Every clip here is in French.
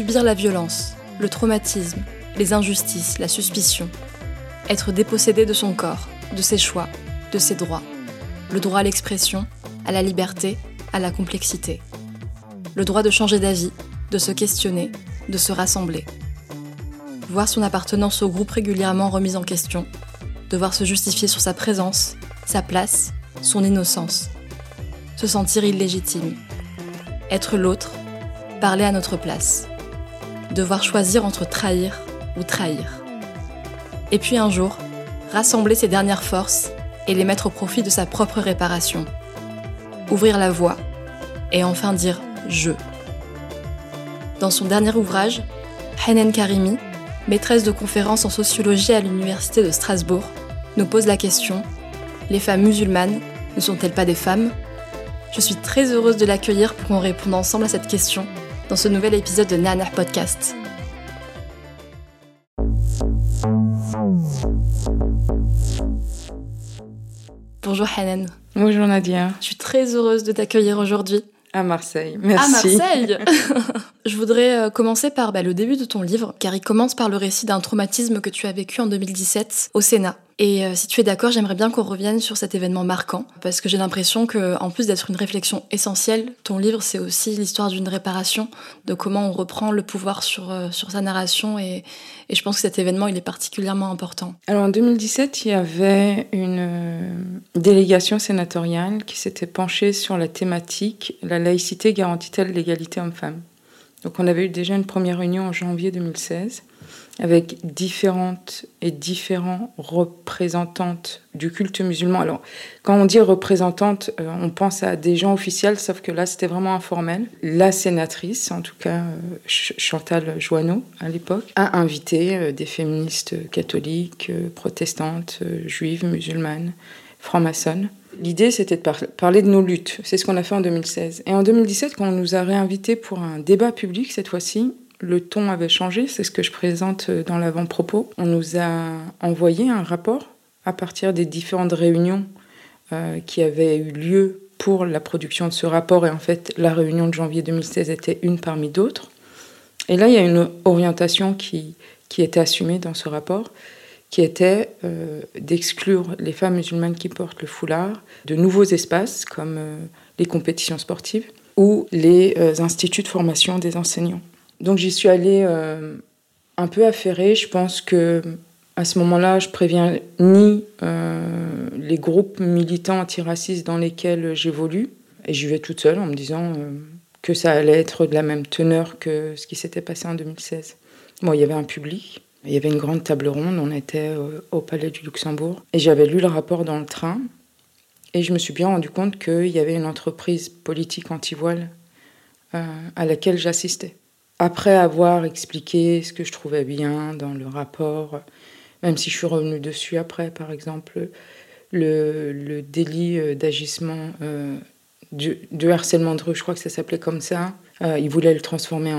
Subir la violence, le traumatisme, les injustices, la suspicion. Être dépossédé de son corps, de ses choix, de ses droits. Le droit à l'expression, à la liberté, à la complexité. Le droit de changer d'avis, de se questionner, de se rassembler. Voir son appartenance au groupe régulièrement remise en question. Devoir se justifier sur sa présence, sa place, son innocence. Se sentir illégitime. Être l'autre, parler à notre place devoir choisir entre trahir ou trahir. Et puis un jour, rassembler ses dernières forces et les mettre au profit de sa propre réparation. Ouvrir la voie et enfin dire je. Dans son dernier ouvrage, Hanen Karimi, maîtresse de conférences en sociologie à l'Université de Strasbourg, nous pose la question Les femmes musulmanes ne sont-elles pas des femmes? Je suis très heureuse de l'accueillir pour qu'on réponde ensemble à cette question dans ce nouvel épisode de Nana Podcast. Bonjour Hanan. Bonjour Nadia. Je suis très heureuse de t'accueillir aujourd'hui. À Marseille, merci. À Marseille Je voudrais euh, commencer par bah, le début de ton livre, car il commence par le récit d'un traumatisme que tu as vécu en 2017 au Sénat. Et euh, si tu es d'accord, j'aimerais bien qu'on revienne sur cet événement marquant, parce que j'ai l'impression que, en plus d'être une réflexion essentielle, ton livre c'est aussi l'histoire d'une réparation, de comment on reprend le pouvoir sur, euh, sur sa narration, et, et, je pense que cet événement il est particulièrement important. Alors en 2017, il y avait une euh, délégation sénatoriale qui s'était penchée sur la thématique la laïcité garantit-elle l'égalité homme-femme? Donc on avait eu déjà une première réunion en janvier 2016 avec différentes et différents représentantes du culte musulman. Alors, quand on dit représentante, euh, on pense à des gens officiels, sauf que là, c'était vraiment informel. La sénatrice, en tout cas euh, Chantal Joanneau, à l'époque, a invité euh, des féministes catholiques, protestantes, juives, musulmanes, francs-maçonnes. L'idée, c'était de parler de nos luttes. C'est ce qu'on a fait en 2016. Et en 2017, quand on nous a réinvités pour un débat public, cette fois-ci, le ton avait changé, c'est ce que je présente euh, dans l'avant-propos. On nous a envoyé un rapport à partir des différentes réunions euh, qui avaient eu lieu pour la production de ce rapport. Et en fait, la réunion de janvier 2016 était une parmi d'autres. Et là, il y a une orientation qui, qui était assumée dans ce rapport, qui était euh, d'exclure les femmes musulmanes qui portent le foulard de nouveaux espaces comme les compétitions sportives ou les instituts de formation des enseignants. Donc j'y suis allée euh, un peu affairée. Je pense que à ce moment-là, je préviens ni euh, les groupes militants antiracistes dans lesquels j'évolue, et j'y vais toute seule en me disant euh, que ça allait être de la même teneur que ce qui s'était passé en 2016. Bon, il y avait un public, il y avait une grande table ronde, on était au Palais du Luxembourg, et j'avais lu le rapport dans le train, et je me suis bien rendu compte qu'il y avait une entreprise politique anti-voile à laquelle j'assistais après avoir expliqué ce que je trouvais bien dans le rapport, même si je suis revenue dessus après, par exemple, le, délit euh, d'agissement, euh, de, harcèlement de rue, je crois que ça s'appelait comme ça. Euh, il voulait le transformer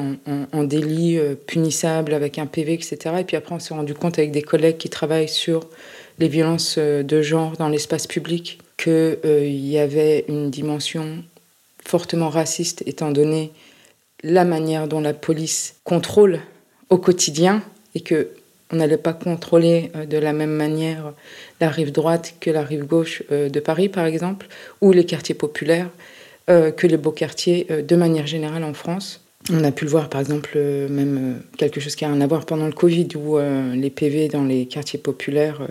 en, délit punissable avec un PV, etc. Et puis après, on s'est rendu compte avec des collègues qui travaillent sur les violences de genre dans l'espace public qu'il y avait une dimension fortement raciste, étant donné la manière dont la police contrôle au quotidien et que on n'allait pas contrôler euh, de la même manière la rive droite que la rive gauche euh, de Paris, par exemple, ou les quartiers populaires, euh, que les beaux quartiers de manière générale en France. On a pu le voir par exemple, même quelque chose qui a rien à voir pendant le Covid, où les PV dans les quartiers populaires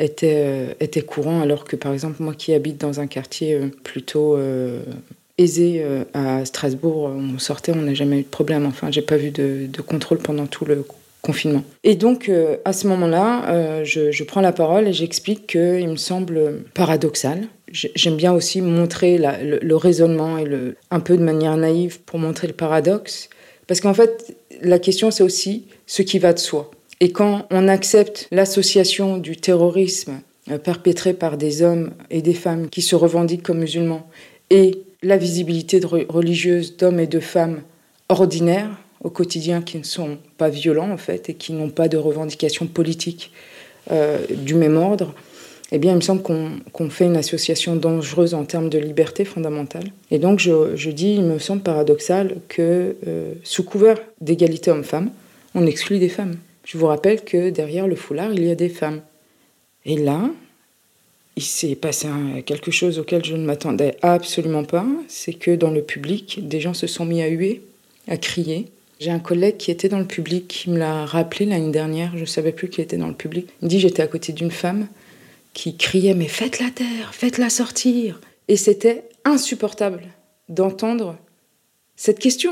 étaient, étaient courants, alors que par exemple moi qui habite dans un quartier plutôt aisé à Strasbourg, on sortait, on n'a jamais eu de problème. Enfin, j'ai pas vu de, contrôle pendant tout le confinement. Et donc, euh, à ce moment-là, euh, je, prends la parole et j'explique qu'il me semble paradoxal. J'aime bien aussi montrer le, raisonnement et un peu de manière naïve pour montrer le paradoxe. Parce qu'en fait, la question, c'est aussi ce qui va de soi. Et quand on accepte l'association du terrorisme euh, perpétré par des hommes et des femmes qui se revendiquent comme musulmans et la visibilité religieuse d'hommes et de femmes ordinaires, au quotidien qui ne sont pas violents en fait et qui n'ont pas de revendications politiques euh, du même ordre, eh bien, il me semble qu'on fait une association dangereuse en termes de liberté fondamentale. Et donc, je, dis, il me semble paradoxal que, euh, sous couvert d'égalité homme-femme, on exclut des femmes. Je vous rappelle que derrière le foulard, il y a des femmes. Et là, il s'est passé quelque chose auquel je ne m'attendais absolument pas, c'est que dans le public, des gens se sont mis à huer, à crier, j'ai un collègue qui était dans le public qui me l'a rappelé l'année dernière, je ne savais plus qu'il était dans le public. Il me dit j'étais à côté d'une femme qui criait mais faites-la taire, faites-la sortir. Et c'était insupportable d'entendre cette question.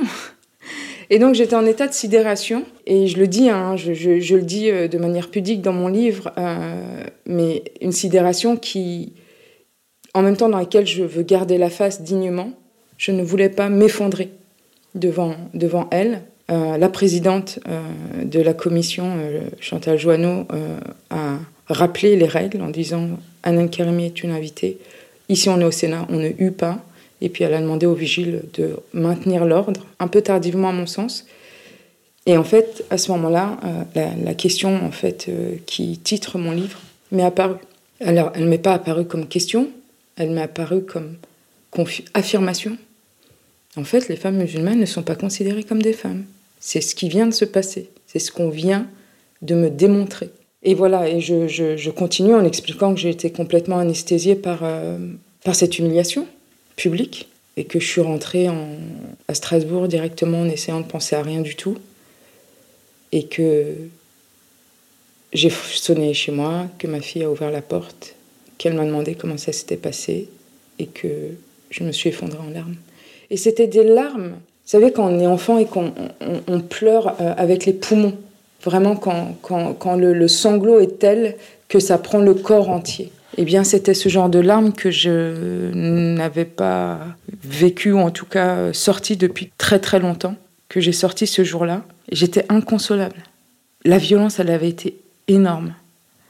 Et donc j'étais en état de sidération, et je le dis, hein, je, le dis euh, de manière pudique dans mon livre, euh, mais une sidération qui, en même temps dans laquelle je veux garder la face dignement, je ne voulais pas m'effondrer devant, devant elle, euh, la présidente de la commission, Chantal Joanneau, a rappelé les règles en disant Anne Karimi est une invitée. Ici, on est au Sénat, on ne hue pas. Et puis, elle a demandé aux vigiles de maintenir l'ordre, un peu tardivement à mon sens. Et en fait, à ce moment-là, la, question en fait qui titre mon livre m'est apparue. Alors, elle ne m'est pas apparue comme question, elle m'est apparue comme affirmation. En fait, les femmes musulmanes ne sont pas considérées comme des femmes. C'est ce qui vient de se passer. C'est ce qu'on vient de me démontrer. Et voilà, et je, continue en expliquant que j'ai été complètement anesthésiée par, euh, par cette humiliation publique et que je suis rentrée à Strasbourg directement en essayant de penser à rien du tout et que j'ai sonné chez moi, que ma fille a ouvert la porte, qu'elle m'a demandé comment ça s'était passé et que je me suis effondrée en larmes. Et c'était des larmes vous savez, quand on est enfant et qu'on pleure euh, avec les poumons, vraiment quand, quand, le, sanglot est tel que ça prend le corps entier. Eh bien, c'était ce genre de larmes que je n'avais pas vécu, ou en tout cas sorti depuis très très longtemps, que j'ai sorti ce jour-là. J'étais inconsolable. La violence, elle avait été énorme.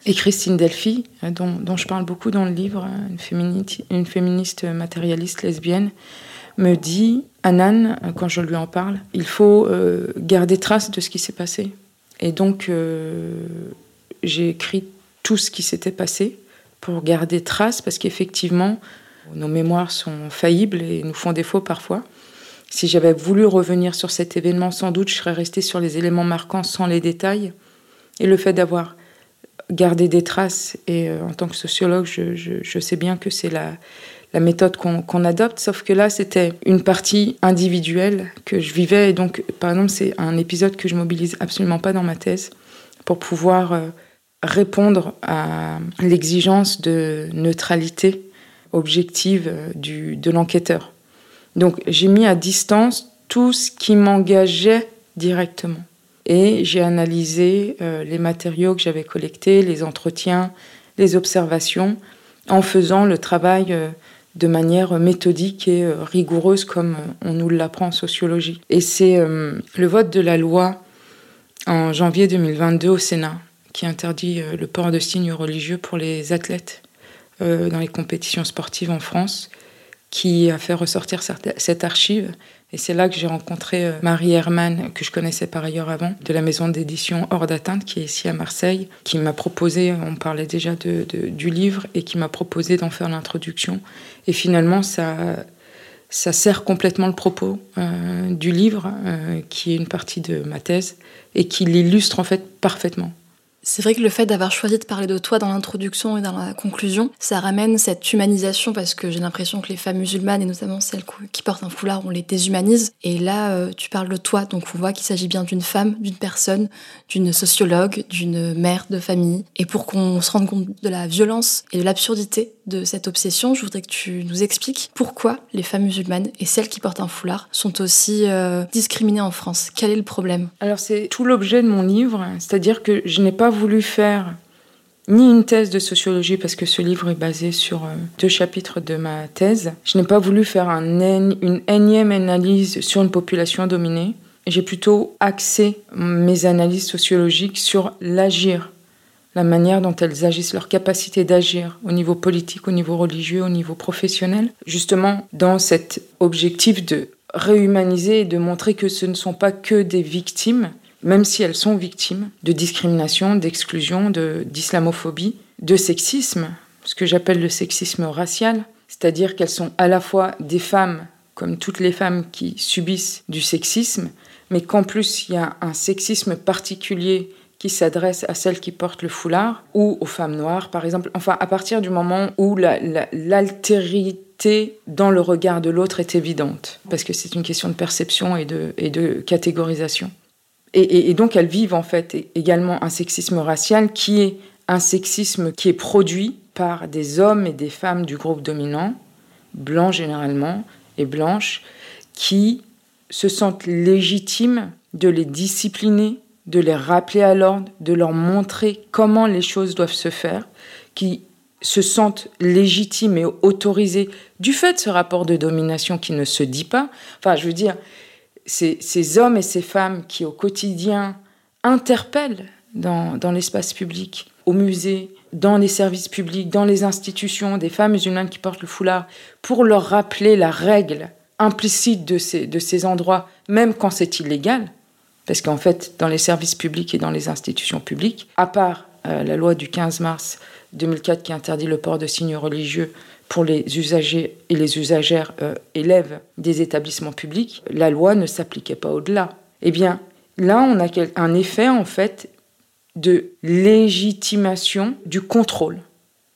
Et Christine Delphi, euh, dont, dont je parle beaucoup dans le livre, hein, une féministe, une féministe matérialiste lesbienne, me dit, Anan, quand je lui en parle, il faut euh, garder trace de ce qui s'est passé. Et donc, euh, j'ai écrit tout ce qui s'était passé pour garder trace, parce qu'effectivement, nos mémoires sont faillibles et nous font défaut parfois. Si j'avais voulu revenir sur cet événement, sans doute, je serais restée sur les éléments marquants sans les détails. Et le fait d'avoir gardé des traces, et euh, en tant que sociologue, je, sais bien que c'est la, la méthode qu'on adopte, sauf que là, c'était une partie individuelle que je vivais. Et donc, par exemple, c'est un épisode que je mobilise absolument pas dans ma thèse pour pouvoir euh, répondre à l'exigence de neutralité objective euh, du, de l'enquêteur. Donc, j'ai mis à distance tout ce qui m'engageait directement. Et j'ai analysé euh, les matériaux que j'avais collectés, les entretiens, les observations, en faisant le travail de manière méthodique et euh, rigoureuse comme euh, on nous l'apprend en sociologie. Et c'est euh, le vote de la loi en janvier 2022 au Sénat qui interdit le port de signes religieux pour les athlètes dans les compétitions sportives en France qui a fait ressortir cette archive et c'est là que j'ai rencontré euh, Marie Herman, que je connaissais par ailleurs avant, de la maison d'édition Hors d'atteinte, qui est ici à Marseille, qui m'a proposé, on parlait déjà du livre, et qui m'a proposé d'en faire l'introduction. Et finalement, ça, sert complètement le propos euh, du livre, euh, qui est une partie de ma thèse, et qui l'illustre en fait parfaitement. C'est vrai que le fait d'avoir choisi de parler de toi dans l'introduction et dans la conclusion, ça ramène cette humanisation parce que j'ai l'impression que les femmes musulmanes, et notamment celles qui portent un foulard, on les déshumanise. Et là, euh, tu parles de toi, donc on voit qu'il s'agit bien d'une femme, d'une personne, d'une sociologue, d'une mère de famille. Et pour qu'on se rende compte de la violence et de l'absurdité de cette obsession, je voudrais que tu nous expliques pourquoi les femmes musulmanes et celles qui portent un foulard sont aussi euh, discriminées en France. Quel est le problème? Alors c'est tout l'objet de mon livre, c'est-à-dire que je n'ai pas voulu faire ni une thèse de sociologie parce que ce livre est basé sur euh, deux chapitres de ma thèse. Je n'ai pas voulu faire une énième analyse sur une population dominée. J'ai plutôt axé mes analyses sociologiques sur l'agir, la manière dont elles agissent, leur capacité d'agir au niveau politique, au niveau religieux, au niveau professionnel, justement dans cet objectif de réhumaniser et de montrer que ce ne sont pas que des victimes, même si elles sont victimes de discrimination, d'exclusion, d'islamophobie, de, sexisme, ce que j'appelle le sexisme racial, c'est-à-dire qu'elles sont à la fois des femmes, comme toutes les femmes qui subissent du sexisme, mais qu'en plus il y a un sexisme particulier qui s'adresse à celles qui portent le foulard ou aux femmes noires, par exemple. Enfin, à partir du moment où l'altérité dans le regard de l'autre est évidente, parce que c'est une question de perception et de, et de catégorisation. Et, donc elles vivent en fait également un sexisme racial qui est un sexisme qui est produit par des hommes et des femmes du groupe dominant, blancs généralement et blanches, qui se sentent légitimes de les discipliner, de les rappeler à l'ordre, de leur montrer comment les choses doivent se faire, qui se sentent légitimes et autorisés du fait de ce rapport de domination qui ne se dit pas. Enfin, je veux dire, ces, hommes et ces femmes qui au quotidien interpellent dans, l'espace public, au musée, dans les services publics, dans les institutions, des femmes musulmanes qui portent le foulard, pour leur rappeler la règle implicite de ces, de ces endroits, même quand c'est illégal, parce qu'en fait, dans les services publics et dans les institutions publiques, à part euh, la loi du 15 mars 2004 qui interdit le port de signes religieux pour les usagers et les usagères euh, élèves des établissements publics, la loi ne s'appliquait pas au-delà. Eh bien, là, on a un effet, en fait, de légitimation du contrôle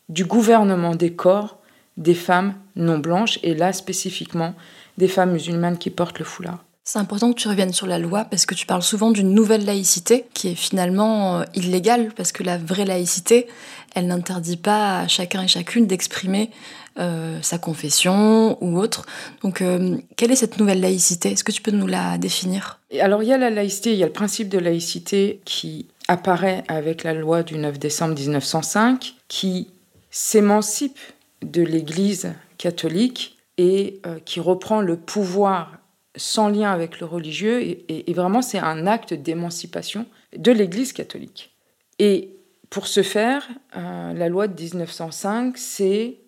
du gouvernement des corps des femmes non blanches, et là spécifiquement des femmes musulmanes qui portent le foulard. C'est important que tu reviennes sur la loi parce que tu parles souvent d'une nouvelle laïcité qui est finalement euh, illégale parce que la vraie laïcité, elle n'interdit pas à chacun et chacune d'exprimer euh, sa confession ou autre. Donc, euh, quelle est cette nouvelle laïcité? Est-ce que tu peux nous la définir? Alors, il y a la laïcité, il y a le principe de laïcité qui apparaît avec la loi du 9 décembre 1905, qui s'émancipe de l'Église catholique et qui reprend le pouvoir sans lien avec le religieux, et, vraiment c'est un acte d'émancipation de l'Église catholique. Et pour ce faire, euh, la loi de 1905, c'est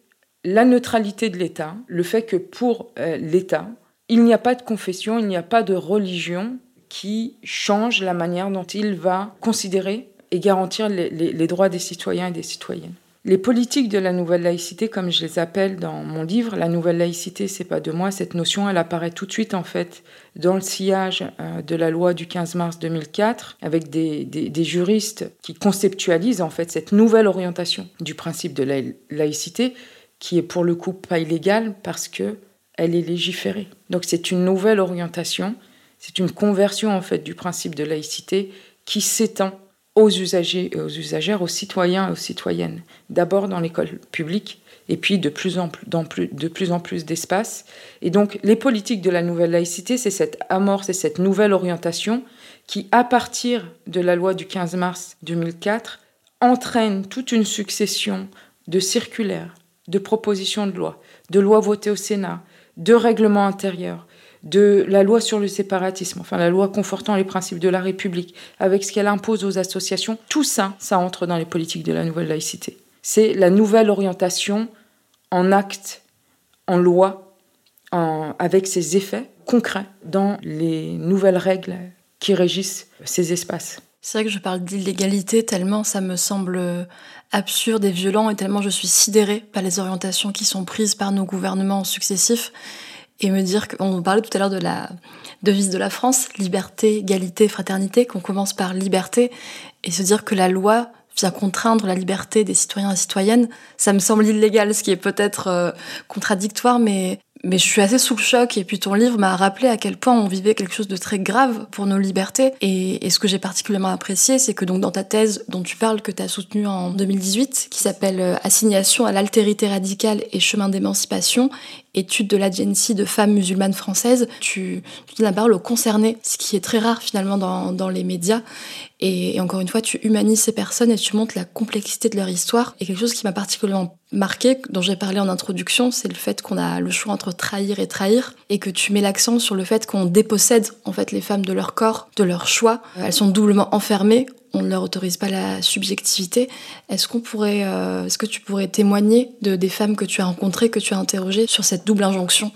la neutralité de l'État, le fait que pour euh, l'État, il n'y a pas de confession, il n'y a pas de religion qui change la manière dont il va considérer et garantir les droits des citoyens et des citoyennes. Les politiques de la nouvelle laïcité, comme je les appelle dans mon livre, la nouvelle laïcité, c'est pas de moi. Cette notion, elle apparaît tout de suite en fait dans le sillage euh, de la loi du 15 mars 2004, avec des, juristes qui conceptualisent en fait cette nouvelle orientation du principe de la laïcité, qui est pour le coup pas illégale parce que elle est légiférée. Donc c'est une nouvelle orientation, c'est une conversion en fait du principe de laïcité qui s'étend aux usagers et aux usagères, aux citoyens et aux citoyennes. D'abord dans l'école publique et puis de plus en plus, dans plus, de plus plus d'espace. Et donc les politiques de la nouvelle laïcité, c'est cette amorce et cette nouvelle orientation qui, à partir de la loi du 15 mars 2004, entraîne toute une succession de circulaires, de propositions de loi, de lois votées au Sénat, de règlements intérieurs, de la loi sur le séparatisme, enfin la loi confortant les principes de la République, avec ce qu'elle impose aux associations, tout ça, ça entre dans les politiques de la nouvelle laïcité. C'est la nouvelle orientation en acte, en loi, avec ses effets concrets dans les nouvelles règles qui régissent ces espaces. C'est vrai que je parle d'illégalité tellement ça me semble absurde et violent et tellement je suis sidérée par les orientations qui sont prises par nos gouvernements successifs et me dire qu'on parlait tout à l'heure de la devise de la France, liberté, égalité, fraternité, qu'on commence par liberté et se dire que la loi vient contraindre la liberté des citoyens et citoyennes, ça me semble illégal, ce qui est peut-être euh, contradictoire, mais mais je suis assez sous le choc et puis ton livre m'a rappelé à quel point on vivait quelque chose de très grave pour nos libertés et, ce que j'ai particulièrement apprécié c'est que donc dans ta thèse dont tu parles que tu as soutenue en 2018 qui s'appelle euh, Assignation à l'altérité radicale et chemin d'émancipation étude de l'agency de femmes musulmanes françaises, tu, tu la parole aux concernés, ce qui est très rare finalement dans, dans les médias. Et, encore une fois, tu humanises ces personnes et tu montres la complexité de leur histoire. Et quelque chose qui m'a particulièrement marqué, dont j'ai parlé en introduction, c'est le fait qu'on a le choix entre trahir et trahir, et que tu mets l'accent sur le fait qu'on dépossède en fait les femmes de leur corps, de leur choix. Elles sont doublement enfermées on ne leur autorise pas la subjectivité. Est-ce qu'on pourrait, euh, est-ce que tu pourrais témoigner de des femmes que tu as rencontrées, que tu as interrogées sur cette double injonction?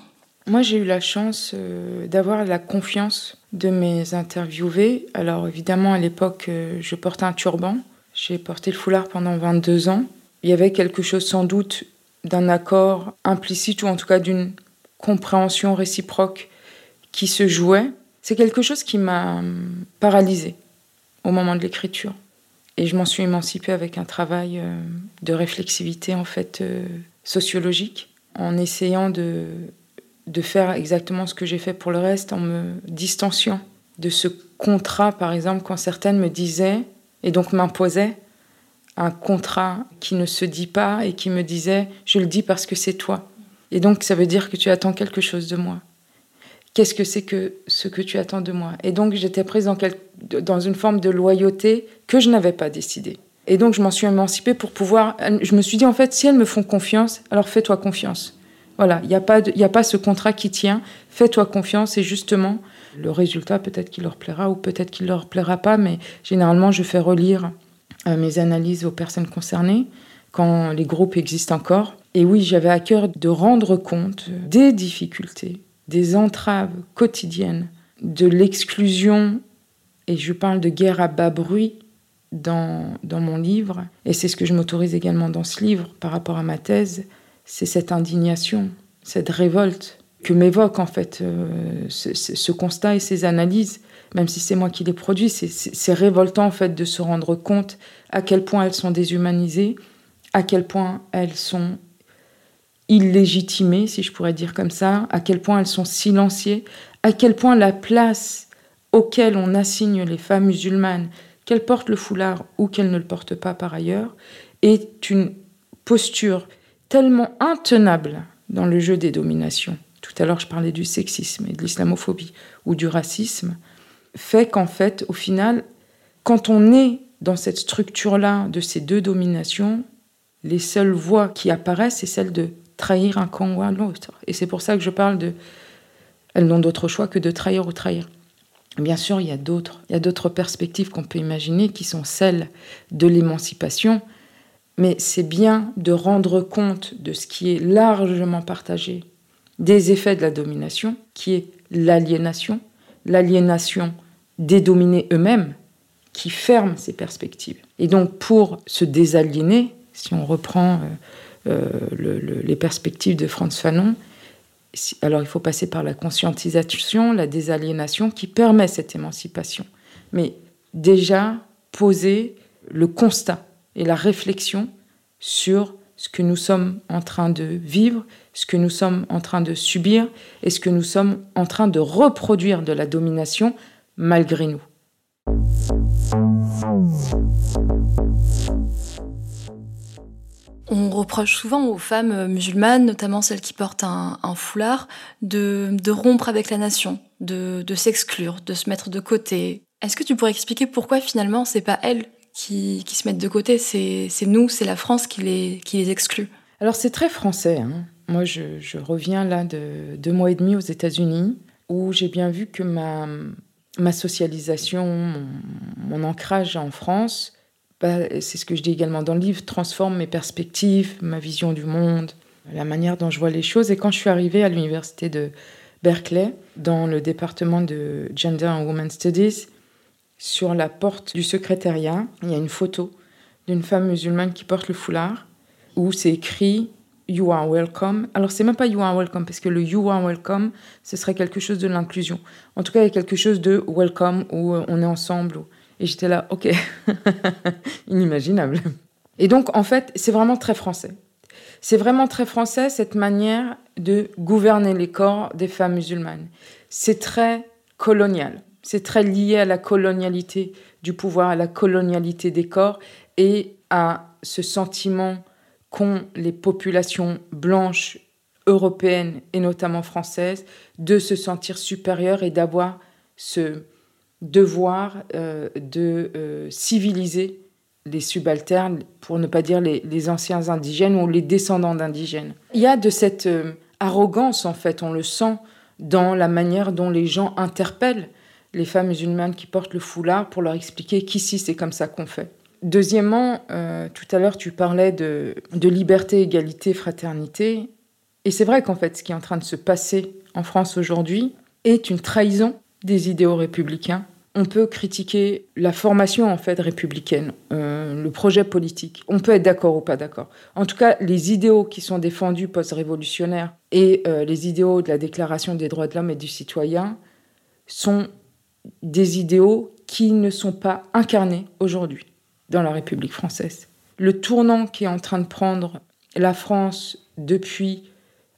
Moi, j'ai eu la chance euh, d'avoir la confiance de mes interviewés. Alors évidemment, à l'époque, euh, je portais un turban. J'ai porté le foulard pendant 22 ans. Il y avait quelque chose sans doute d'un accord implicite ou en tout cas d'une compréhension réciproque qui se jouait. C'est quelque chose qui m'a paralysée au moment de l'écriture. Et je m'en suis émancipée avec un travail euh, de réflexivité en fait euh, sociologique, en essayant de, de faire exactement ce que j'ai fait pour le reste, en me distanciant de ce contrat, par exemple, quand certaines me disaient, et donc m'imposaient, un contrat qui ne se dit pas et qui me disait, je le dis parce que c'est toi. Et donc ça veut dire que tu attends quelque chose de moi qu'est-ce que c'est que ce que tu attends de moi? Et donc j'étais prise dans, une forme de loyauté que je n'avais pas décidée. Et donc je m'en suis émancipée pour pouvoir... Je me suis dit en fait, si elles me font confiance, alors fais-toi confiance. Voilà, il n'y a, pas a pas ce contrat qui tient, fais-toi confiance et justement, le résultat peut-être qu'il leur plaira ou peut-être qu'il leur plaira pas, mais généralement je fais relire euh, mes analyses aux personnes concernées quand les groupes existent encore. Et oui, j'avais à cœur de rendre compte des difficultés des entraves quotidiennes, de l'exclusion, et je parle de guerre à bas bruit dans, dans mon livre, et c'est ce que je m'autorise également dans ce livre par rapport à ma thèse, c'est cette indignation, cette révolte que m'évoque en fait euh, ce, constat et ces analyses, même si c'est moi qui les produis, c'est révoltant en fait de se rendre compte à quel point elles sont déshumanisées, à quel point elles sont illégitimées, si je pourrais dire comme ça, à quel point elles sont silenciées, à quel point la place auquel on assigne les femmes musulmanes, qu'elles portent le foulard ou qu'elles ne le portent pas par ailleurs, est une posture tellement intenable dans le jeu des dominations. Tout à l'heure, je parlais du sexisme et de l'islamophobie ou du racisme, fait qu'en fait, au final, quand on est dans cette structure-là de ces deux dominations, les seules voix qui apparaissent, c'est celle de trahir un camp ou un autre. Et c'est pour ça que je parle de. Elles n'ont d'autre choix que de trahir ou trahir. Bien sûr, il y a d'autres, il y a d'autres perspectives qu'on peut imaginer qui sont celles de l'émancipation, mais c'est bien de rendre compte de ce qui est largement partagé, des effets de la domination, qui est l'aliénation, l'aliénation des dominés eux-mêmes, qui ferment ces perspectives. Et donc, pour se désaliéner, si on reprend euh, euh, les perspectives de Franz Fanon. Alors il faut passer par la conscientisation, la désaliénation qui permet cette émancipation. Mais déjà poser le constat et la réflexion sur ce que nous sommes en train de vivre, ce que nous sommes en train de subir et ce que nous sommes en train de reproduire de la domination malgré nous. On reproche souvent aux femmes musulmanes, notamment celles qui portent un, foulard, de, rompre avec la nation, de, s'exclure, de se mettre de côté. Est-ce que tu pourrais expliquer pourquoi finalement c'est pas elles qui, se mettent de côté, c'est nous, c'est la France qui les, exclut Alors c'est très français. Hein. Moi je, reviens là de deux mois et demi aux États-Unis où j'ai bien vu que ma, ma socialisation, mon ancrage en France bah, c'est ce que je dis également dans le livre, transforme mes perspectives, ma vision du monde, la manière dont je vois les choses. Et quand je suis arrivée à l'université de Berkeley, dans le département de Gender and Women Studies, sur la porte du secrétariat, il y a une photo d'une femme musulmane qui porte le foulard, où c'est écrit You are welcome. Alors, c'est même pas You are welcome, parce que le You are welcome, ce serait quelque chose de l'inclusion. En tout cas, il y a quelque chose de welcome où euh, on est ensemble. Et j'étais là, ok, inimaginable. Et donc, en fait, c'est vraiment très français. C'est vraiment très français cette manière de gouverner les corps des femmes musulmanes. C'est très colonial. C'est très lié à la colonialité du pouvoir, à la colonialité des corps et à ce sentiment qu'ont les populations blanches européennes et notamment françaises de se sentir supérieures et d'avoir ce devoir euh, de euh, civiliser les subalternes, pour ne pas dire les, anciens indigènes ou les descendants d'indigènes. Il y a de cette euh, arrogance, en fait, on le sent dans la manière dont les gens interpellent les femmes musulmanes qui portent le foulard pour leur expliquer qu'ici, c'est comme ça qu'on fait. Deuxièmement, euh, tout à l'heure, tu parlais de, liberté, égalité, fraternité. Et c'est vrai qu'en fait, ce qui est en train de se passer en France aujourd'hui est une trahison des idéaux républicains on peut critiquer la formation en fait républicaine, euh, le projet politique. On peut être d'accord ou pas d'accord. En tout cas, les idéaux qui sont défendus post-révolutionnaires et euh, les idéaux de la Déclaration des droits de l'homme et du citoyen sont des idéaux qui ne sont pas incarnés aujourd'hui dans la République française. Le tournant qui est en train de prendre la France depuis...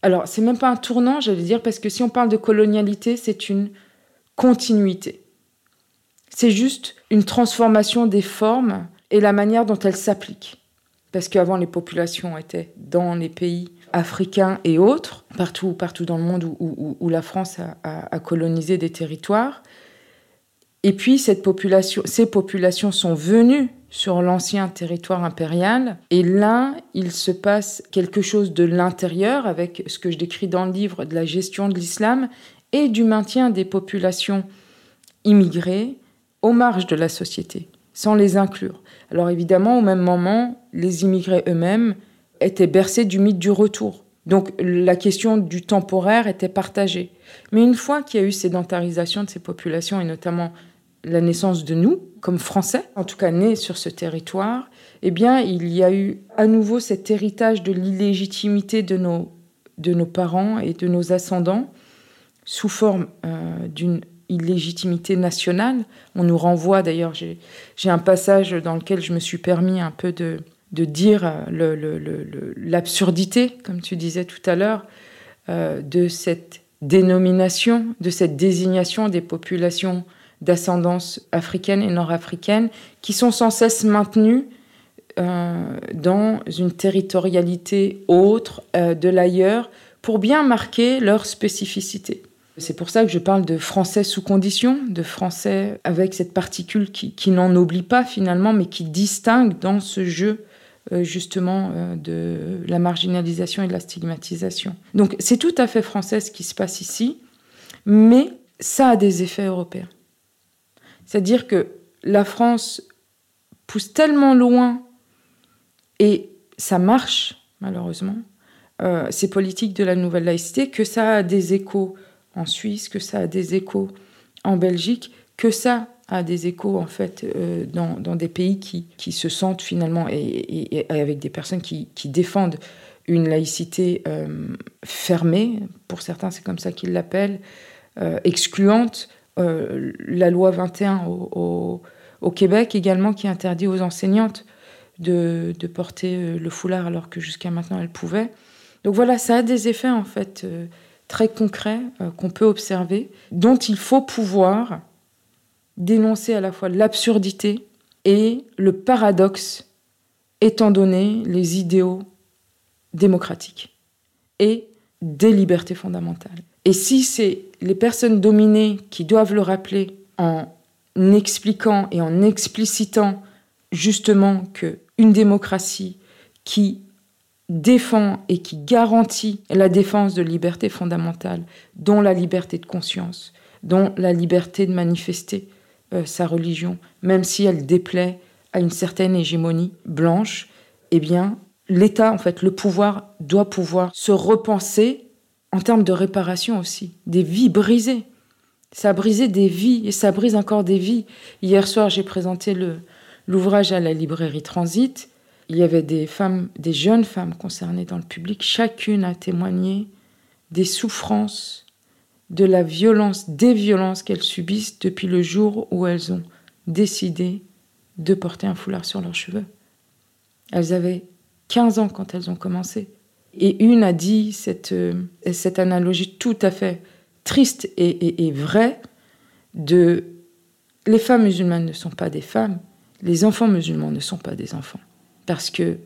Alors, c'est même pas un tournant, j'allais dire, parce que si on parle de colonialité, c'est une continuité. C'est juste une transformation des formes et la manière dont elles s'appliquent. Parce qu'avant, les populations étaient dans les pays africains et autres, partout, partout dans le monde où, la France a, colonisé des territoires. Et puis, ces populations sont venues sur l'ancien territoire impérial. Et là, il se passe quelque chose de l'intérieur, avec ce que je décris dans le livre de la gestion de l'islam et du maintien des populations immigrées aux marges de la société, sans les inclure. Alors évidemment, au même moment, les immigrés eux-mêmes étaient bercés du mythe du retour. Donc la question du temporaire était partagée. Mais une fois qu'il y a eu sédentarisation de ces populations, et notamment la naissance de nous, comme Français, en tout cas nés sur ce territoire, eh bien, il y a eu à nouveau cet héritage de l'illégitimité de nos, de nos parents et de nos ascendants sous forme euh, d'une illégitimité nationale. On nous renvoie, d'ailleurs, j'ai un passage dans lequel je me suis permis un peu de, de dire l'absurdité, comme tu disais tout à l'heure, euh, de cette dénomination, de cette désignation des populations d'ascendance africaine et nord-africaine qui sont sans cesse maintenues euh, dans une territorialité autre euh, de l'ailleurs pour bien marquer leur spécificité. C'est pour ça que je parle de français sous condition, de français avec cette particule qui, n'en oublie pas finalement, mais qui distingue dans ce jeu euh, justement euh, de la marginalisation et de la stigmatisation. Donc c'est tout à fait français ce qui se passe ici, mais ça a des effets européens. C'est-à-dire que la France pousse tellement loin et ça marche malheureusement, euh, ces politiques de la nouvelle laïcité, que ça a des échos en Suisse, que ça a des échos en Belgique, que ça a des échos en fait euh, dans, dans, des pays qui, qui, se sentent finalement et, avec des personnes qui, qui défendent une laïcité euh, fermée, pour certains c'est comme ça qu'ils l'appellent, euh, excluante. la loi 21 au, au, Québec également qui interdit aux enseignantes de, de porter le foulard alors que jusqu'à maintenant elles pouvaient. Donc voilà, ça a des effets en fait très concrets qu'on peut observer, dont il faut pouvoir dénoncer à la fois l'absurdité et le paradoxe, étant donné les idéaux démocratiques et des libertés fondamentales. Et si c'est les personnes dominées qui doivent le rappeler en expliquant et en explicitant justement que une démocratie qui défend et qui garantit la défense de libertés fondamentales, dont la liberté de conscience, dont la liberté de manifester euh, sa religion, même si elle déplaît à une certaine hégémonie blanche, eh bien, l'État, en fait, le pouvoir doit pouvoir se repenser en termes de réparation aussi, des vies brisées. Ça a brisé des vies et ça brise encore des vies. Hier soir, j'ai présenté l'ouvrage à la librairie Transit il y avait des femmes, des jeunes femmes concernées dans le public. Chacune a témoigné des souffrances, de la violence, des violences qu'elles subissent depuis le jour où elles ont décidé de porter un foulard sur leurs cheveux. Elles avaient 15 ans quand elles ont commencé. Et une a dit cette, euh, cette analogie tout à fait triste et, et vraie de les femmes musulmanes ne sont pas des femmes, les enfants musulmans ne sont pas des enfants. Parce que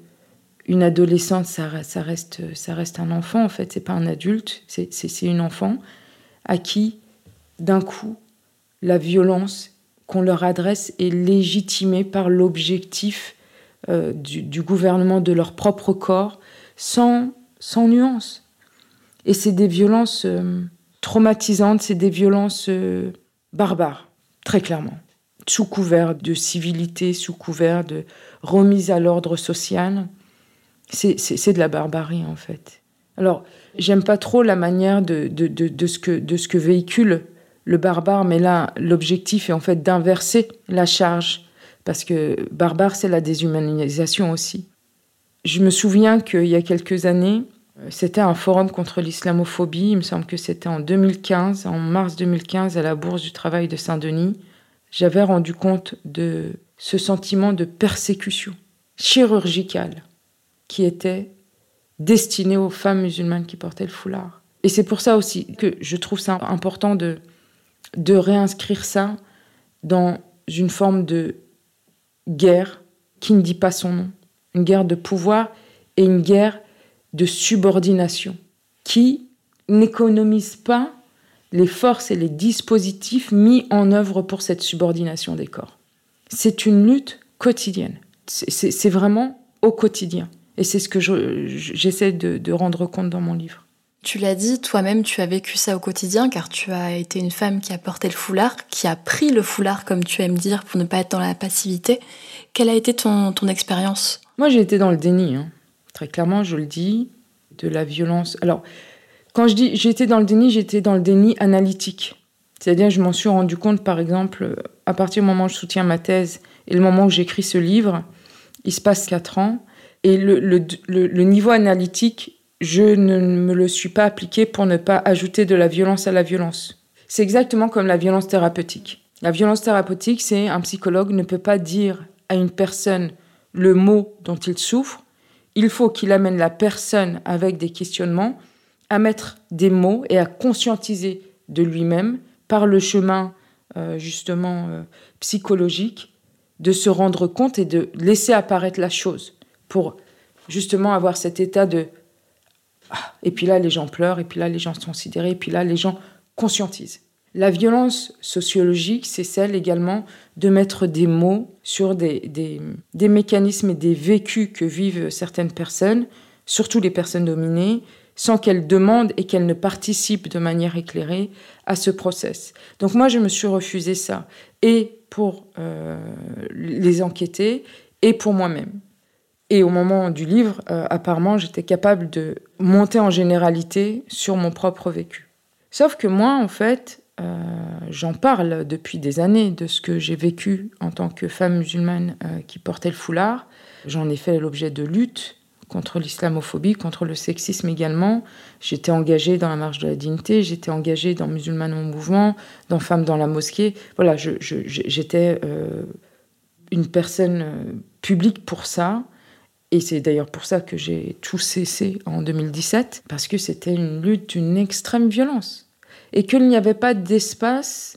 une adolescente, ça, reste, ça reste un enfant, en fait, c'est pas un adulte, c'est une enfant à qui, d'un coup, la violence qu'on leur adresse est légitimée par l'objectif euh, du, gouvernement de leur propre corps, sans, nuance. Et c'est des violences euh, traumatisantes, c'est des violences euh, barbares, très clairement sous couvert de civilité, sous couvert de remise à l'ordre social. C'est de la barbarie, en fait. Alors, j'aime pas trop la manière de, de, de, ce que, de ce que véhicule le barbare, mais là, l'objectif est en fait d'inverser la charge, parce que barbare, c'est la déshumanisation aussi. Je me souviens qu'il y a quelques années, c'était un forum contre l'islamophobie, il me semble que c'était en 2015, en mars 2015, à la Bourse du Travail de Saint-Denis. J'avais rendu compte de ce sentiment de persécution chirurgicale qui était destiné aux femmes musulmanes qui portaient le foulard. Et c'est pour ça aussi que je trouve ça important de, de réinscrire ça dans une forme de guerre qui ne dit pas son nom. Une guerre de pouvoir et une guerre de subordination qui n'économise pas les forces et les dispositifs mis en œuvre pour cette subordination des corps. C'est une lutte quotidienne. C'est vraiment au quotidien. Et c'est ce que j'essaie de, rendre compte dans mon livre. Tu l'as dit, toi-même, tu as vécu ça au quotidien, car tu as été une femme qui a porté le foulard, qui a pris le foulard, comme tu aimes dire, pour ne pas être dans la passivité. Quelle a été ton, ton expérience? Moi, j'ai été dans le déni. Hein. Très clairement, je le dis, de la violence. Alors, quand je dis j'étais dans le déni, j'étais dans le déni analytique. C'est-à-dire, je m'en suis rendu compte, par exemple, à partir du moment où je soutiens ma thèse et le moment où j'écris ce livre, il se passe quatre ans. Et le, niveau analytique, je ne me le suis pas appliqué pour ne pas ajouter de la violence à la violence. C'est exactement comme la violence thérapeutique. La violence thérapeutique, c'est un psychologue ne peut pas dire à une personne le mot dont il souffre. Il faut qu'il amène la personne avec des questionnements à mettre des mots et à conscientiser de lui-même par le chemin euh, justement euh, psychologique de se rendre compte et de laisser apparaître la chose pour justement avoir cet état de ah, et puis là les gens pleurent et puis là les gens sont sidérés et puis là les gens conscientisent. La violence sociologique, c'est celle également de mettre des mots sur des, des, mécanismes et des vécus que vivent certaines personnes, surtout les personnes dominées, sans qu'elle demande et qu'elle ne participe de manière éclairée à ce process. Donc moi, je me suis refusé ça, et pour euh, les enquêter, et pour moi-même. Et au moment du livre, euh, apparemment, j'étais capable de monter en généralité sur mon propre vécu. Sauf que moi, en fait, euh, j'en parle depuis des années de ce que j'ai vécu en tant que femme musulmane qui portait le foulard. J'en ai fait l'objet de luttes contre l'islamophobie, contre le sexisme également. J'étais engagée dans la marche de la dignité, j'étais engagée dans Musulmanes en mouvement, dans Femmes dans la mosquée. Voilà, j'étais euh, une personne euh, publique pour ça. Et c'est d'ailleurs pour ça que j'ai tout cessé en 2017, parce que c'était une lutte d'une extrême violence. Et qu'il n'y avait pas d'espace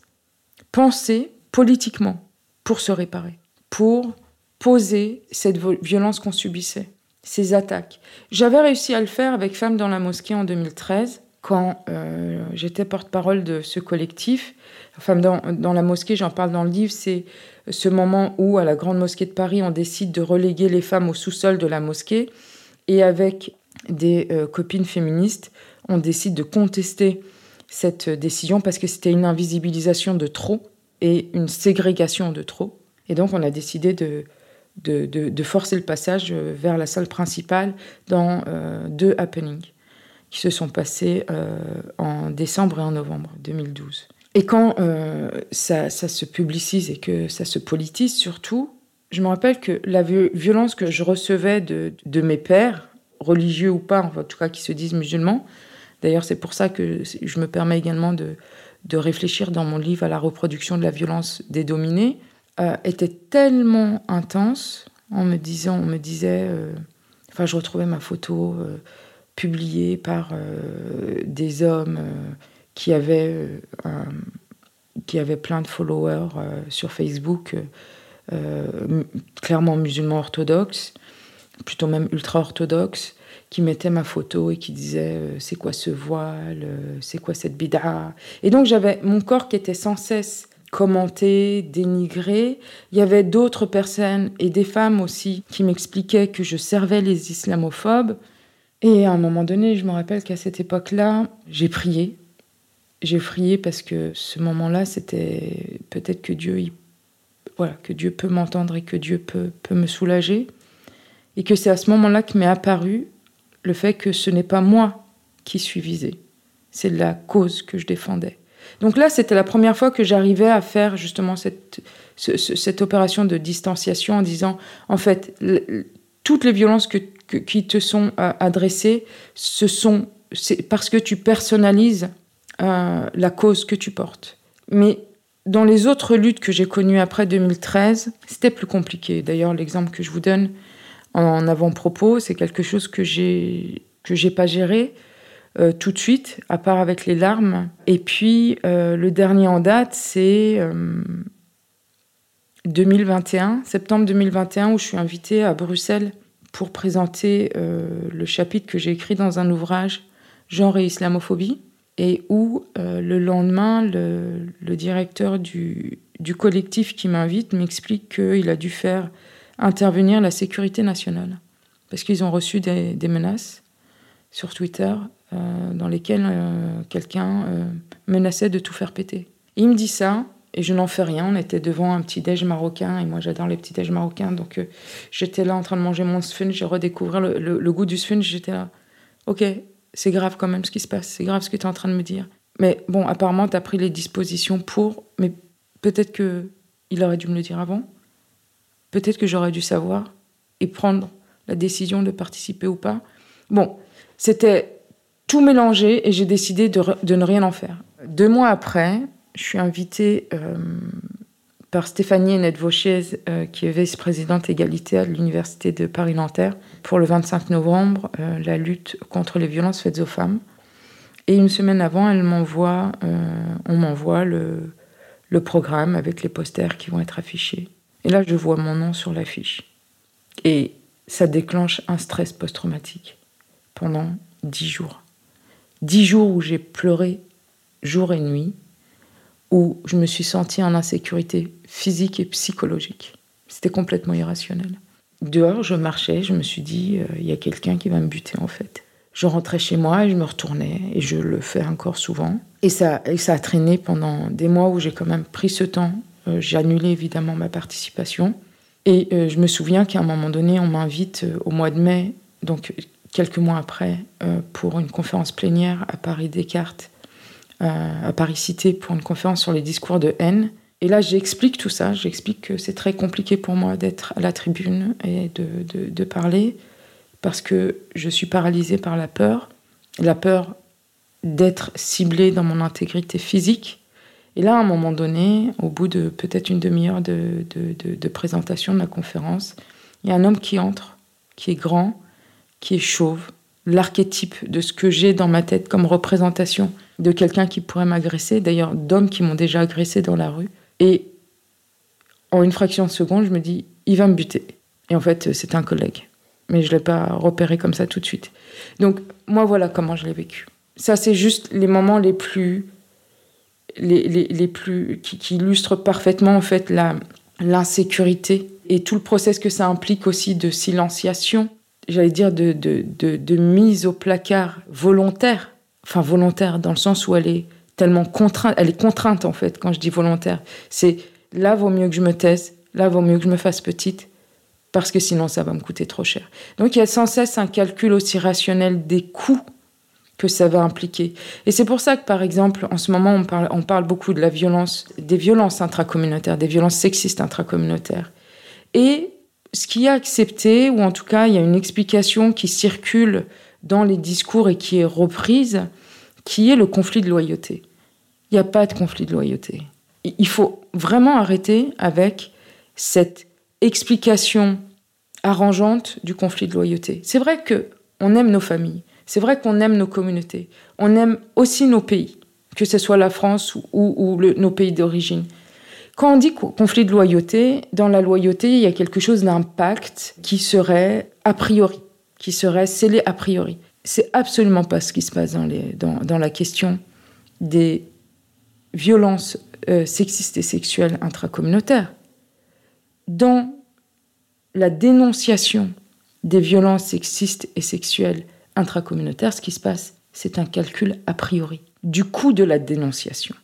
pensé politiquement pour se réparer, pour poser cette violence qu'on subissait ces attaques. J'avais réussi à le faire avec Femmes dans la mosquée en 2013, quand euh, j'étais porte-parole de ce collectif. Femmes dans, la mosquée, j'en parle dans le livre, c'est ce moment où, à la Grande Mosquée de Paris, on décide de reléguer les femmes au sous-sol de la mosquée. Et avec des euh, copines féministes, on décide de contester cette décision parce que c'était une invisibilisation de trop et une ségrégation de trop. Et donc, on a décidé de, de, forcer le passage euh, vers la salle principale dans deux happenings qui se sont passés euh, en décembre et en novembre 2012. Et quand ça, se publicise et que ça se politise surtout, je me rappelle que la violence que je recevais de, de mes pères, religieux ou pas, en tout cas qui se disent musulmans, d'ailleurs c'est pour ça que je me permets également de, de réfléchir dans mon livre à la reproduction de la violence des dominés, euh, était tellement intense. On me disait, euh, enfin, je retrouvais ma photo euh, publiée par des hommes qui avaient qui avaient plein de followers sur Facebook, clairement musulmans orthodoxes, plutôt même ultra orthodoxes, qui mettait ma photo et qui disait euh, c'est quoi ce voile, euh, c'est quoi cette bid'a. Et donc j'avais mon corps qui était sans cesse commenté, dénigré. Il y avait d'autres personnes et des femmes aussi qui m'expliquaient que je servais les islamophobes. Et à un moment donné, je me rappelle qu'à cette époque-là, j'ai prié. J'ai prié parce que ce moment-là, c'était peut-être que Dieu, voilà, que Dieu peut m'entendre et que Dieu peut, peut me soulager. Et que c'est à ce moment-là que m'est apparu le fait que ce n'est pas moi qui suis visée, c'est la cause que je défendais. Donc là, c'était la première fois que j'arrivais à faire justement cette, cette opération de distanciation en disant, en fait, toutes les violences que, qui te sont euh, adressées, ce sont c'est parce que tu personnalises euh, la cause que tu portes. Mais dans les autres luttes que j'ai connues après 2013, c'était plus compliqué. D'ailleurs, l'exemple que je vous donne, en avant-propos. C'est quelque chose que j'ai que j'ai pas géré euh, tout de suite, à part avec les larmes. Et puis euh, le dernier en date, c'est 2021, euh, septembre 2021, où je suis invitée à Bruxelles pour présenter le chapitre que j'ai écrit dans un ouvrage Genre et islamophobie, et où le lendemain, le, directeur du, collectif qui m'invite m'explique qu'il a dû faire intervenir la sécurité nationale. Parce qu'ils ont reçu des, menaces sur Twitter euh, dans lesquelles euh, quelqu'un euh, menaçait de tout faire péter. il me dit ça, et je n'en fais rien. On était devant un petit déj marocain, et moi j'adore les petits déj marocains, donc j'étais là en train de manger mon sphunch, j'ai redécouvert le, goût du sphunch, j'étais là, ok, c'est grave quand même ce qui se passe, c'est grave ce que tu es en train de me dire. Mais bon, apparemment, tu as pris les dispositions pour, mais peut-être que il aurait dû me le dire avant. Peut-être que j'aurais dû savoir et prendre la décision de participer ou pas. Bon, c'était tout mélangé et j'ai décidé de, ne rien en faire. Deux mois après, je suis invitée euh, par Stéphanie Hennette euh, qui est vice-présidente égalité à l'Université de Paris-Nanterre, pour le 25 novembre, euh, la lutte contre les violences faites aux femmes. Et une semaine avant, elle m'envoie, on m'envoie le programme avec les posters qui vont être affichés. Et là, je vois mon nom sur l'affiche. Et ça déclenche un stress post-traumatique pendant dix jours. Dix jours où j'ai pleuré jour et nuit, où je me suis sentie en insécurité physique et psychologique. C'était complètement irrationnel. Dehors, je marchais, je me suis dit, euh, il y a quelqu'un qui va me buter en fait. Je rentrais chez moi et je me retournais, et je le fais encore souvent. Et ça, et ça a traîné pendant des mois où j'ai quand même pris ce temps euh, j'ai annulé évidemment ma participation. Et euh, je me souviens qu'à un moment donné, on m'invite au mois de mai, donc quelques mois après, pour une conférence plénière à Paris Descartes, à Paris Cité, pour une conférence sur les discours de haine. Et là, j'explique tout ça. J'explique que c'est très compliqué pour moi d'être à la tribune et de, parler parce que je suis paralysée par la peur. La peur d'être ciblée dans mon intégrité physique et là, à un moment donné, au bout de peut-être une demi-heure de, de, présentation de la conférence, il y a un homme qui entre, qui est grand, qui est chauve, l'archétype de ce que j'ai dans ma tête comme représentation de quelqu'un qui pourrait m'agresser, d'ailleurs d'hommes qui m'ont déjà agressé dans la rue. Et en une fraction de seconde, je me dis, il va me buter. Et en fait, c'est un collègue. Mais je ne l'ai pas repéré comme ça tout de suite. Donc, moi, voilà comment je l'ai vécu. Ça, c'est juste les moments les plus les, les, plus, qui, illustrent parfaitement en fait l'insécurité et tout le process que ça implique aussi de silenciation, j'allais dire de, de, de, mise au placard volontaire, enfin volontaire dans le sens où elle est tellement contrainte, elle est contrainte en fait quand je dis volontaire. C'est là vaut mieux que je me taise, là vaut mieux que je me fasse petite, parce que sinon ça va me coûter trop cher. Donc il y a sans cesse un calcul aussi rationnel des coûts que ça va impliquer. Et c'est pour ça que, par exemple, en ce moment, on parle, on parle beaucoup de la violence, des violences intracommunautaires, des violences sexistes intracommunautaires. Et ce qui est accepté, ou en tout cas, il y a une explication qui circule dans les discours et qui est reprise, qui est le conflit de loyauté. Il n'y a pas de conflit de loyauté. Il faut vraiment arrêter avec cette explication arrangeante du conflit de loyauté. C'est vrai que on aime nos familles, c'est vrai qu'on aime nos communautés, on aime aussi nos pays, que ce soit la France ou, nos pays d'origine. Quand on dit conflit de loyauté, dans la loyauté, il y a quelque chose d'impact qui serait a priori, qui serait scellé a priori. C'est absolument pas ce qui se passe dans, la question des violences euh, sexistes et sexuelles intracommunautaires. Dans la dénonciation des violences sexistes et sexuelles intracommunautaires, ce qui se passe, c'est un calcul a priori du coût de la dénonciation.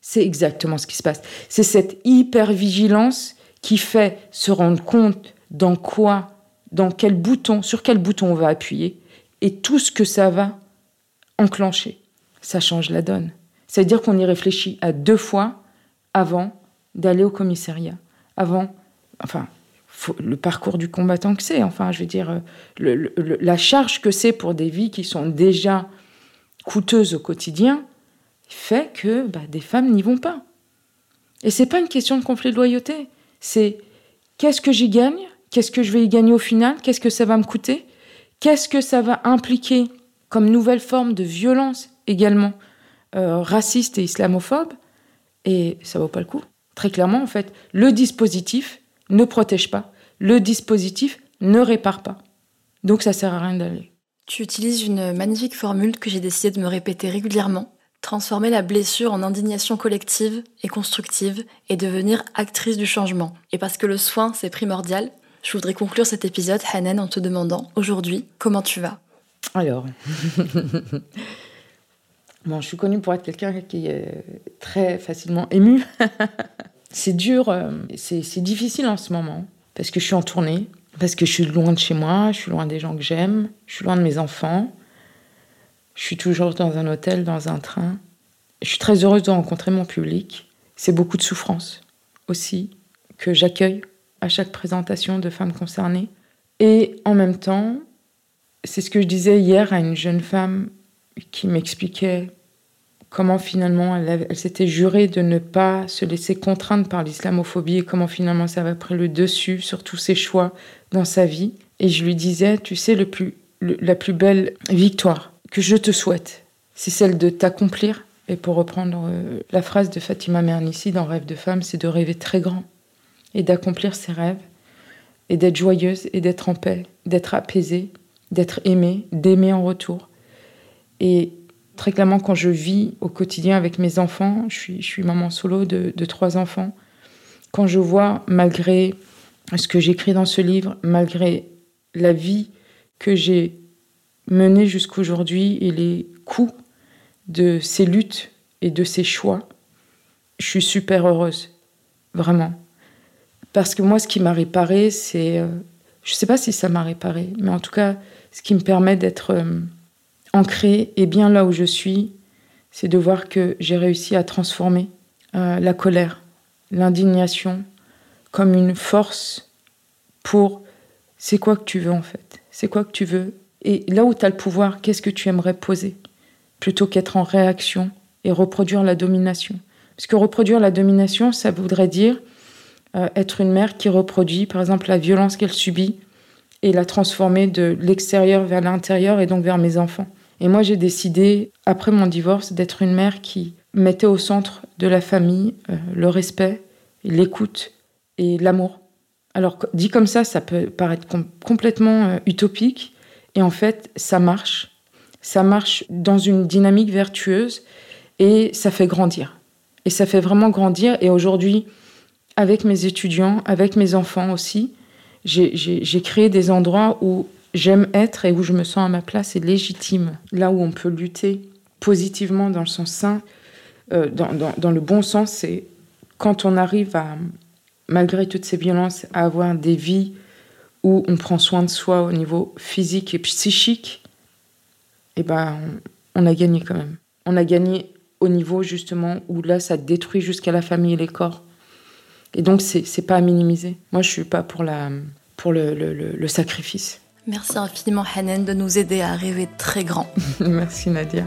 C'est exactement ce qui se passe. C'est cette hypervigilance qui fait se rendre compte dans quoi, dans quel bouton, sur quel bouton on va appuyer et tout ce que ça va enclencher. Ça change la donne. Ça veut dire qu'on y réfléchit à deux fois avant d'aller au commissariat. Avant, enfin, le parcours du combattant que c'est. Enfin, je veux dire, la charge que c'est pour des vies qui sont déjà coûteuses au quotidien fait que bah, des femmes n'y vont pas. Et c'est pas une question de conflit de loyauté. C'est qu'est-ce que j'y gagne Qu'est-ce que je vais y gagner au final? Qu'est-ce que ça va me coûter? Qu'est-ce que ça va impliquer comme nouvelle forme de violence également euh, raciste et islamophobe? Et ça vaut pas le coup. Très clairement, en fait, le dispositif ne protège pas. Le dispositif ne répare pas. Donc ça sert à rien d'aller. Tu utilises une magnifique formule que j'ai décidé de me répéter régulièrement. Transformer la blessure en indignation collective et constructive et devenir actrice du changement. Et parce que le soin, c'est primordial, je voudrais conclure cet épisode, Hanen, en te demandant aujourd'hui comment tu vas? Alors, bon, je suis connue pour être quelqu'un qui est très facilement ému. C'est dur, euh, c'est difficile en ce moment, parce que je suis en tournée, parce que je suis loin de chez moi, je suis loin des gens que j'aime, je suis loin de mes enfants. Je suis toujours dans un hôtel, dans un train. Je suis très heureuse de rencontrer mon public. C'est beaucoup de souffrance aussi que j'accueille à chaque présentation de femmes concernées. Et en même temps, c'est ce que je disais hier à une jeune femme qui m'expliquait comment finalement elle, s'était jurée de ne pas se laisser contraindre par l'islamophobie et comment finalement ça avait pris le dessus sur tous ses choix dans sa vie. Et je lui disais, tu sais, le plus, la plus belle victoire que je te souhaite, c'est celle de t'accomplir. Et pour reprendre euh, la phrase de Fatima Mernissi dans Rêve de femme, c'est de rêver très grand et d'accomplir ses rêves et d'être joyeuse et d'être en paix, d'être apaisée, d'être aimée, d'aimer en retour. Et Très clairement, quand je vis au quotidien avec mes enfants, je suis, maman solo de, de trois enfants, quand je vois, malgré ce que j'écris dans ce livre, malgré la vie que j'ai menée jusqu'aujourd'hui et les coups de ces luttes et de ces choix, je suis super heureuse, vraiment. Parce que moi, ce qui m'a réparé, c'est... Euh, je ne sais pas si ça m'a réparé, mais en tout cas, ce qui me permet d'être... Euh, ancré et bien là où je suis, c'est de voir que j'ai réussi à transformer euh, la colère, l'indignation comme une force pour c'est quoi que tu veux en fait, c'est quoi que tu veux. Et là où tu as le pouvoir, qu'est-ce que tu aimerais poser? Plutôt qu'être en réaction et reproduire la domination. Parce que reproduire la domination, ça voudrait dire euh, être une mère qui reproduit par exemple la violence qu'elle subit et la transformer de l'extérieur vers l'intérieur et donc vers mes enfants. Et moi, j'ai décidé, après mon divorce, d'être une mère qui mettait au centre de la famille euh, le respect, l'écoute et l'amour. Alors, dit comme ça, ça peut paraître complètement euh, utopique. Et en fait, ça marche. Ça marche dans une dynamique vertueuse et ça fait grandir. Et ça fait vraiment grandir. Et aujourd'hui, avec mes étudiants, avec mes enfants aussi, j'ai créé des endroits où j'aime être et où je me sens à ma place est légitime. Là où on peut lutter positivement dans le sens sain, euh, dans, le bon sens, c'est quand on arrive à, malgré toutes ces violences, à avoir des vies où on prend soin de soi au niveau physique et psychique, eh ben, on a gagné quand même. On a gagné au niveau justement où là, ça détruit jusqu'à la famille et les corps. Et donc, c'est pas à minimiser. Moi, je suis pas pour, la, pour le, le, le sacrifice. Merci infiniment, Hanen, de nous aider à rêver très grand. Merci, Nadia.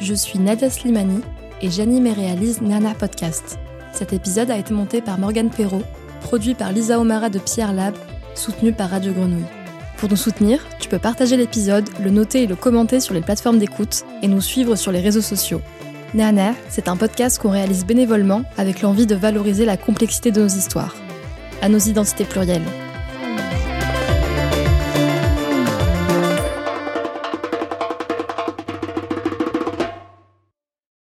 Je suis Nadia Slimani et j'anime et réalise Nana Podcast. Cet épisode a été monté par Morgane Perrault, produit par Lisa Omara de Pierre Lab, soutenu par Radio Grenouille. Pour nous soutenir, tu peux partager l'épisode, le noter et le commenter sur les plateformes d'écoute et nous suivre sur les réseaux sociaux. Nana, c'est un podcast qu'on réalise bénévolement avec l'envie de valoriser la complexité de nos histoires, à nos identités plurielles.